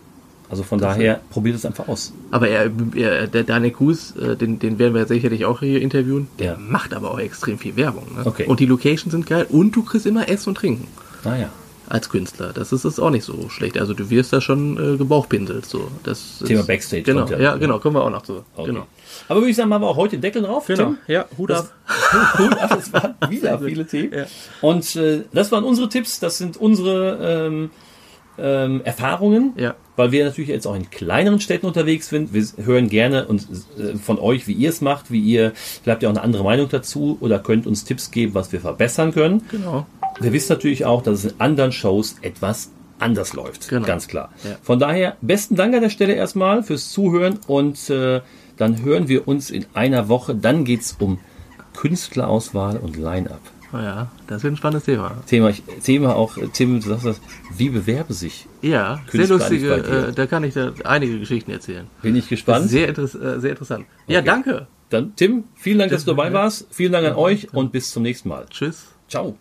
Also von daher probiert es einfach aus. aber er, er, der Daniel Kuhs, äh, den, den werden wir sicherlich auch hier interviewen, der Ja. macht aber auch extrem viel Werbung. Ne? Okay. Und die Locations sind geil und du kriegst immer Essen und Trinken Naja. als Künstler. Das ist, ist auch nicht so schlecht. Also du wirst da schon äh, gebauchpinselt. So. Das Thema ist, Backstage Genau, ja. ja, genau, kommen wir auch noch zu. Okay. Genau. Aber würde ich sagen, machen wir auch heute den Deckel drauf. Tim? ja, Hut Das, [LAUGHS] Hut ab, es waren wieder [LAUGHS] viele Themen. Ja. Und äh, das waren unsere Tipps, das sind unsere ähm, ähm, Erfahrungen. Ja. Weil wir natürlich jetzt auch in kleineren Städten unterwegs sind. Wir hören gerne und, äh, von euch, wie ihr es macht, wie ihr, vielleicht habt ihr auch eine andere Meinung dazu oder könnt uns Tipps geben, was wir verbessern können. Genau. Wir wissen natürlich auch, dass es in anderen Shows etwas anders läuft. Genau. Ganz klar. Ja. Von daher, besten Dank an der Stelle erstmal fürs Zuhören und äh, dann hören wir uns in einer Woche. Dann geht's um Künstlerauswahl und Line-Up. Oh ja, das wird ein spannendes Thema. Thema, Thema auch, Tim, du sagst das, wie bewerben sich? Ja, sehr lustige, äh, da kann ich da einige Geschichten erzählen. Bin ich gespannt. Sehr, interess äh, sehr interessant. Ja, Okay. danke. Dann, Tim, vielen Dank, dass du dabei warst. Vielen Dank an euch und bis zum nächsten Mal. Tschüss. Ciao.